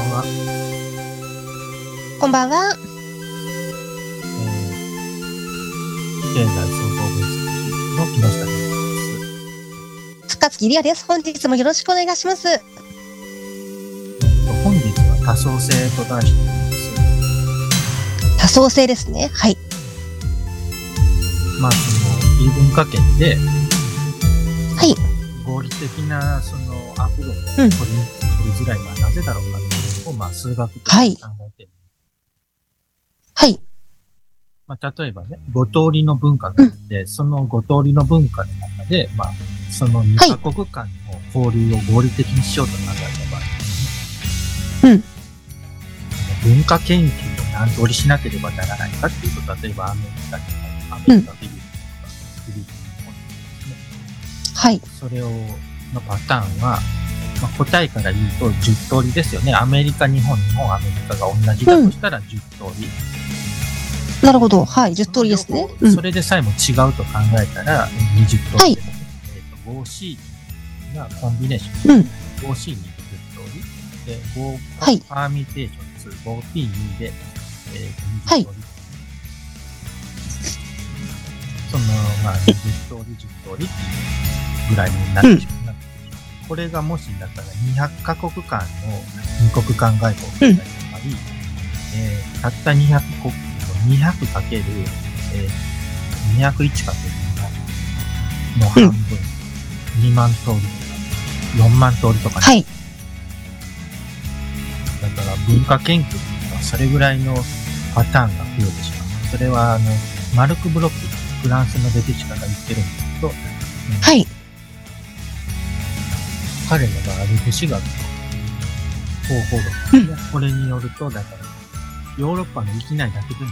んは。こんばんは。えー、経済総合分析の木下です。深月りあです。本日もよろしくお願いします。えーと本日は多層性と題してます。多層性ですね。はい。まあ、その、異文化圏ではい。合理的なそのアプローチを取り,、づらいのはなぜだろうかとを、まあ、数学的に考えてる。はい。まあ、例えばね、5通りの文化があって、その5通りの文化の中で、まあ、その2カ国間の交流を合理的にしようと考えた場合ですね。うん文化研究を何通りしなければならないかっていうと、例えばアメリカにも、アメリカ、フィリピンとか、フィリピン、日本ですね。はい。それを、のパターンは、まあ、答えから言うと10通りですよね。アメリカ、日本、日本、アメリカが同じだとしたら10通り。なるほど。はい。10通りですね。うんそ。れでさえも違うと考えたら、20通り。はいえっ、と、5C がコンビネーション。うん。5C に20通り。で、5はいパーミテーション2、5P2 で、えー、はい20通り。その、まあ、20通り、10通りっていうぐらいになってしまう。これがもし、だから200カ国間の二国間外交だったり、えーたった200国、200かける、えー、201かける200の半分、2万通りとか、4万通りとかね、はい。だから文化研究っていうのはそれぐらいのパターンが増えてしまう。それは、あの、マルク・ブロック、フランスの歴史家が言ってるんですけど、はい。彼のがある節学の方法論。これによると、だから、ヨーロッパの域内だけでも、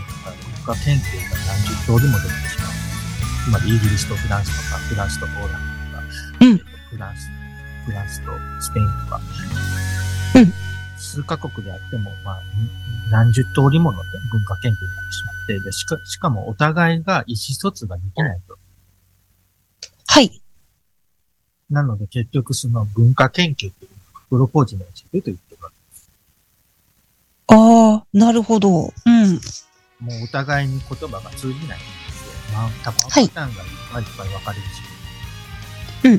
文化研究が何十通りもできてしまう。つまり、イギリスとフランスとか、フランスとポーランドとか、うんえっとフランス、フランスとスペインとか、うん数カ国であっても、まあ、何十通りもの、ね、文化研究になってしまって、でしか、しかもお互いが意思疎通ができないと。はい。なので結局その文化研究っていうのはプロポーズの一部と言ってるわけああ、なるほど。うん。もうお互いに言葉が通じないんですよ。まあ、多分パタはいーンがいっぱいいっぱい分かれてしうん。ま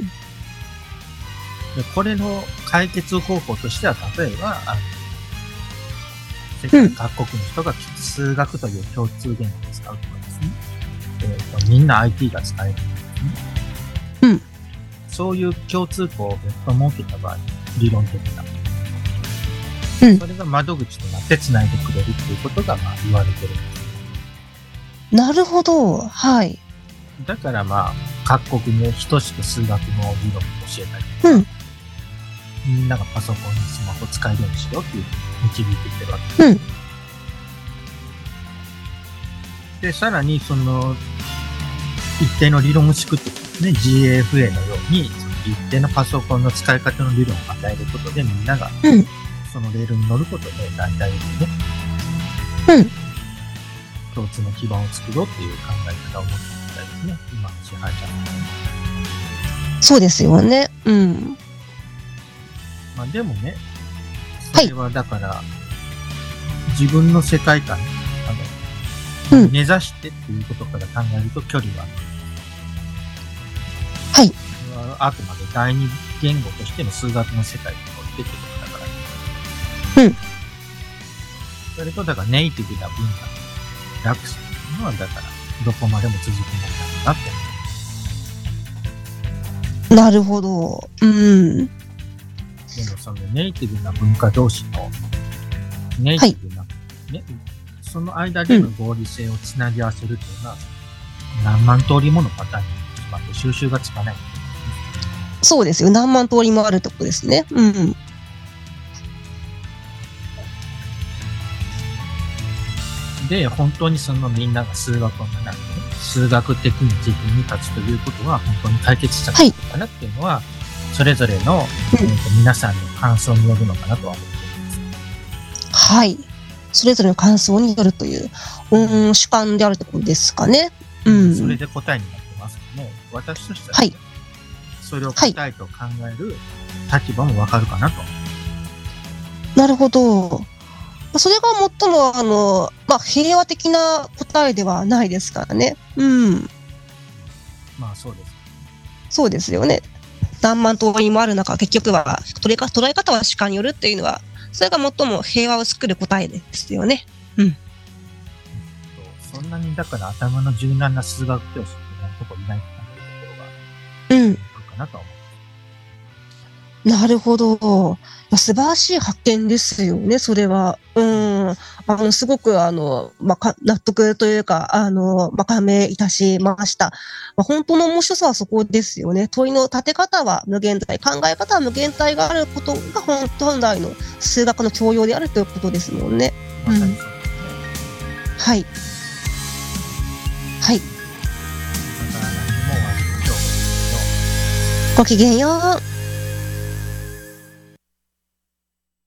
う。で、これの解決方法としては、例えば、あの世界各国の人が数学という共通言語を使うとかですね。えっ、と、みんな IT が使えるとかですね。うん。そういう共通項を別途設けた場合、理論的な。うんそれが窓口となって繋いでくれるっていうことが、まあ、言われてるんです。なるほど。はい。だからまあ、各国に等しく数学の理論を教えたりとか、うんみんながパソコンにスマホ使えるようにしようっていう導いてきてるわけうん。で、さらにその、一定の理論を敷くってことですね。GAFA のように、一定のパソコンの使い方の理論を与えることで、みんながうん。そのレールに乗ることで、大体ね、うん。共通の基盤を作ろうっていう考え方を持っていきたいですね。今の支配者の。そうですよね。うん。まあでもね、はいそれはだから、自分の世界観、あの、うん目指してっていうことから考えると距離は、はい。あくまで第二言語としての数学の世界においてってことだから。うん。それと、だからネイティブな文化の楽スっていうのは、だから、どこまでも続くものなんだなって。なるほど。うん。でもそのネイティブな文化同士の、ネイティブな、ね、その間での合理性をつなぎ合わせるっていうのは、何万通りものパターンに収集がつかない。そうですよ。何万通りもあるとこですね。うん。で、本当にそのみんなが数学を学んで、数学的に自分に立つということは本当に解決したのかなっていうのは、それぞれの、えーと皆さんの感想によるのかなとは思っています。はい。それぞれの感想によるという、うん、主観であるところですかね。うん。それで答えになってますけども、私としては、はいそれを答えと考える立場もわかるかなと。なるほど。それが最も、あの、まあ、平和的な答えではないですからね。うん。まあそうです。そうですよね。何万通りもある中、結局は捉えか捉え方は主観によるっていうのは、それが最も平和を作る答えですよね。そうそんなにだから頭の柔軟な数学教師って今のところいないなとは思なるほど。素晴らしい発見ですよね、それは。うん。あの、すごく、あの、まあ、か納得というか、あの、まあ、感銘いたしました。まあ、本当の面白さはそこですよね。問いの立て方は無限大、考え方は無限大があることが本本来の数学の教養であるということですもんね。う。まさにそうですね。はい。はい。ごきげんよう。